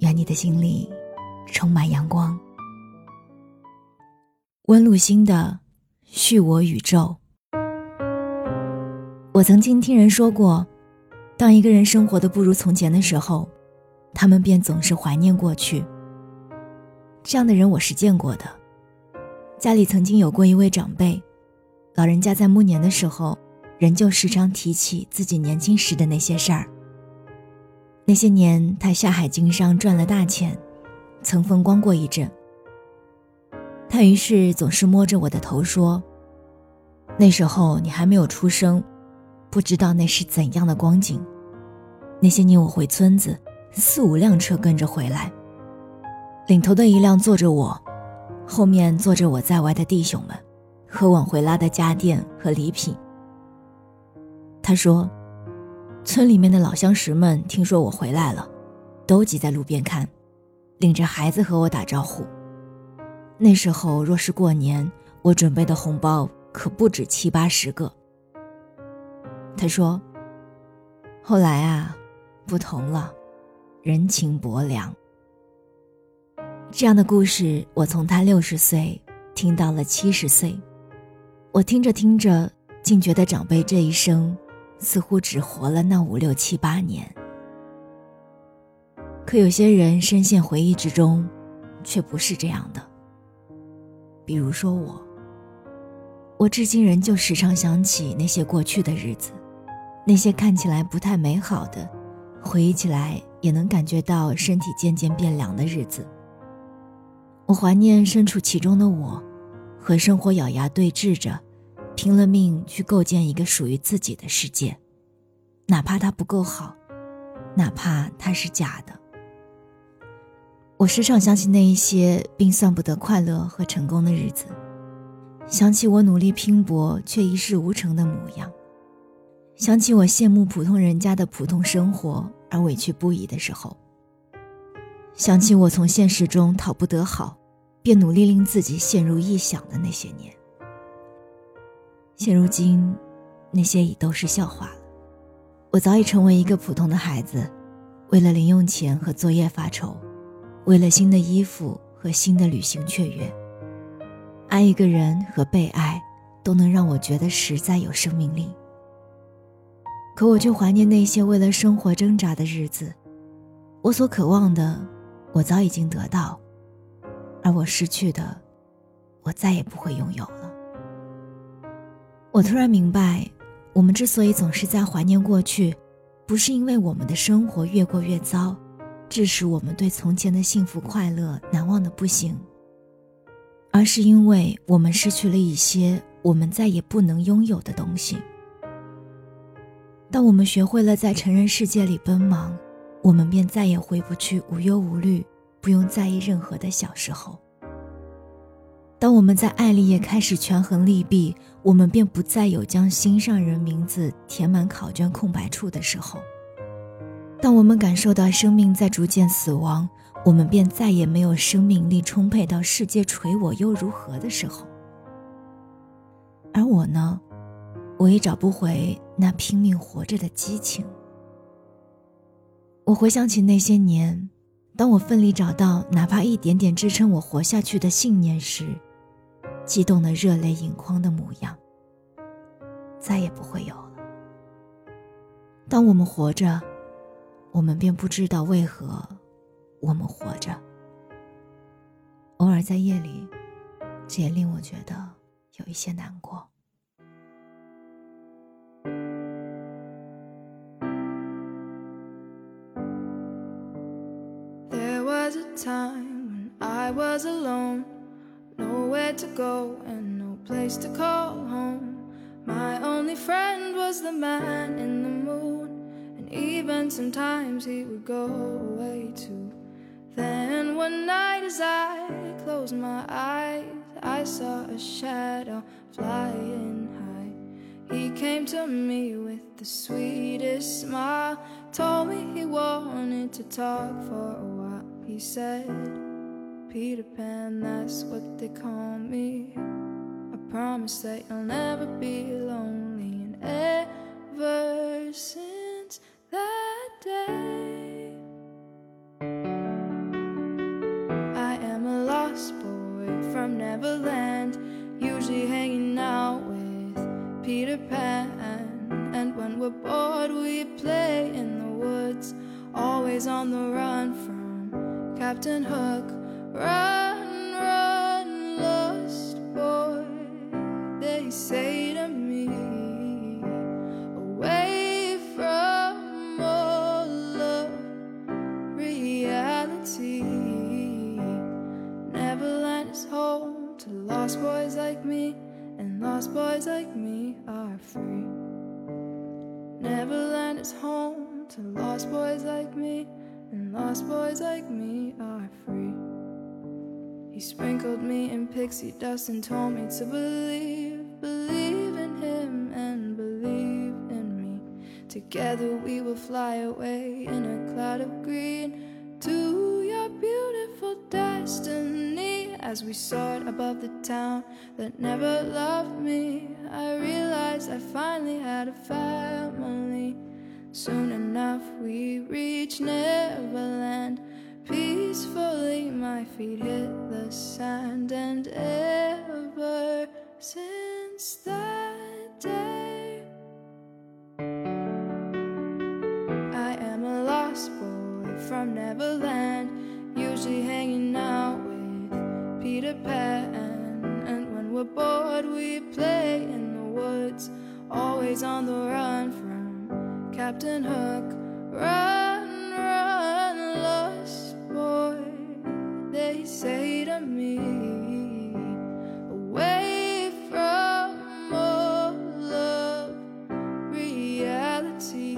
愿你的心里充满阳光。温露心的《续我宇宙》。我曾经听人说过，当一个人生活的不如从前的时候，他们便总是怀念过去。这样的人我是见过的。家里曾经有过一位长辈，老人家在暮年的时候，仍旧时常提起自己年轻时的那些事儿。那些年，他下海经商赚了大钱，曾风光过一阵。他于是总是摸着我的头说：“那时候你还没有出生，不知道那是怎样的光景。那些年我回村子，四五辆车跟着回来，领头的一辆坐着我，后面坐着我在外的弟兄们，和往回拉的家电和礼品。”他说。村里面的老相识们听说我回来了，都挤在路边看，领着孩子和我打招呼。那时候若是过年，我准备的红包可不止七八十个。他说：“后来啊，不同了，人情薄凉。”这样的故事，我从他六十岁听到了七十岁，我听着听着，竟觉得长辈这一生。似乎只活了那五六七八年，可有些人深陷回忆之中，却不是这样的。比如说我，我至今仍旧时常想起那些过去的日子，那些看起来不太美好的，回忆起来也能感觉到身体渐渐变凉的日子。我怀念身处其中的我，和生活咬牙对峙着。拼了命去构建一个属于自己的世界，哪怕它不够好，哪怕它是假的。我时常想起那一些并算不得快乐和成功的日子，想起我努力拼搏却一事无成的模样，想起我羡慕普通人家的普通生活而委屈不已的时候，想起我从现实中讨不得好，便努力令自己陷入臆想的那些年。现如今，那些已都是笑话了。我早已成为一个普通的孩子，为了零用钱和作业发愁，为了新的衣服和新的旅行雀跃。爱一个人和被爱，都能让我觉得实在有生命力。可我却怀念那些为了生活挣扎的日子。我所渴望的，我早已经得到；而我失去的，我再也不会拥有了。我突然明白，我们之所以总是在怀念过去，不是因为我们的生活越过越糟，致使我们对从前的幸福快乐难忘的不行，而是因为我们失去了一些我们再也不能拥有的东西。当我们学会了在成人世界里奔忙，我们便再也回不去无忧无虑、不用在意任何的小时候。当我们在爱里也开始权衡利弊，我们便不再有将心上人名字填满考卷空白处的时候。当我们感受到生命在逐渐死亡，我们便再也没有生命力充沛到世界垂我又如何的时候。而我呢，我也找不回那拼命活着的激情。我回想起那些年，当我奋力找到哪怕一点点支撑我活下去的信念时。激动的热泪盈眶的模样，再也不会有了。当我们活着，我们便不知道为何我们活着。偶尔在夜里，这也令我觉得有一些难过。Go and no place to call home. My only friend was the man in the moon, and even sometimes he would go away too. Then one night as I closed my eyes, I saw a shadow flying high. He came to me with the sweetest smile, told me he wanted to talk for a while. He said, Peter Pan, that's what they call me. I promise that you'll never be lonely. And ever since that day, I am a lost boy from Neverland, usually hanging out with Peter Pan. And when we're bored, we play in the woods, always on the run from Captain Hook. Run, run, lost boy, they say to me. Away from all of reality. Neverland is home to lost boys like me, and lost boys like me are free. Neverland is home to lost boys like me, and lost boys like me are free. He sprinkled me in pixie dust and told me to believe, believe in him and believe in me. Together we will fly away in a cloud of green to your beautiful destiny. As we soared above the town that never loved me, I realized I finally had a family. Soon enough we reached Neverland. Peacefully my feet hit the sand, and ever since that day, I am a lost boy from Neverland, usually hanging out with Peter Pan. And when we're bored, we play in the woods, always on the run from Captain Hook. Run, Away from all reality.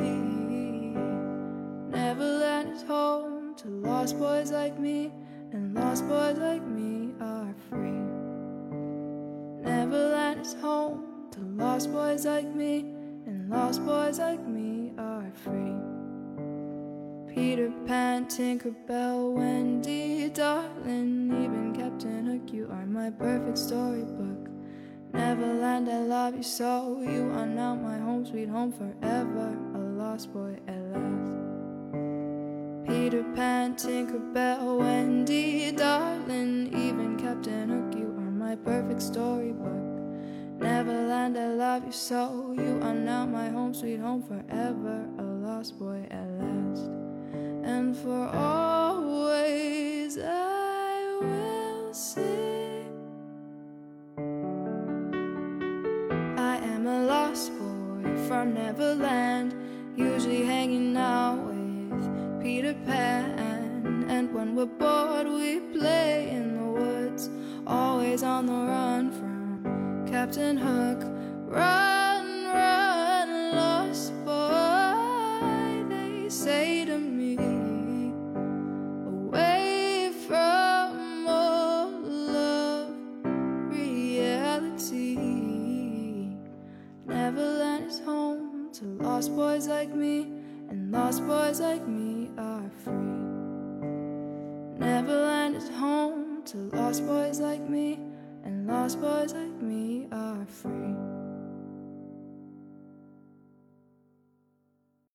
Neverland is home to lost boys like me, and lost boys like me are free. Neverland is home to lost boys like me, and lost boys like me are free. Peter Pan, Tinkerbell, Wendy, darling, even Captain Hook, you are my perfect storybook. Neverland, I love you so. You are now my home, sweet home forever. A lost boy at last. Peter Pan, Tinkerbell, Wendy, darling, even Captain Hook, you are my perfect storybook. Neverland, I love you so. You are now my home, sweet home forever. A lost boy at last. And for always I will sing. I am a lost boy from Neverland, usually hanging out with Peter Pan. And when we're bored, we play in the woods, always on the run from Captain Hook. Run, lost boys like me, and lost boys like me are free. Neverland is home to lost boys like me, and lost boys like me are free.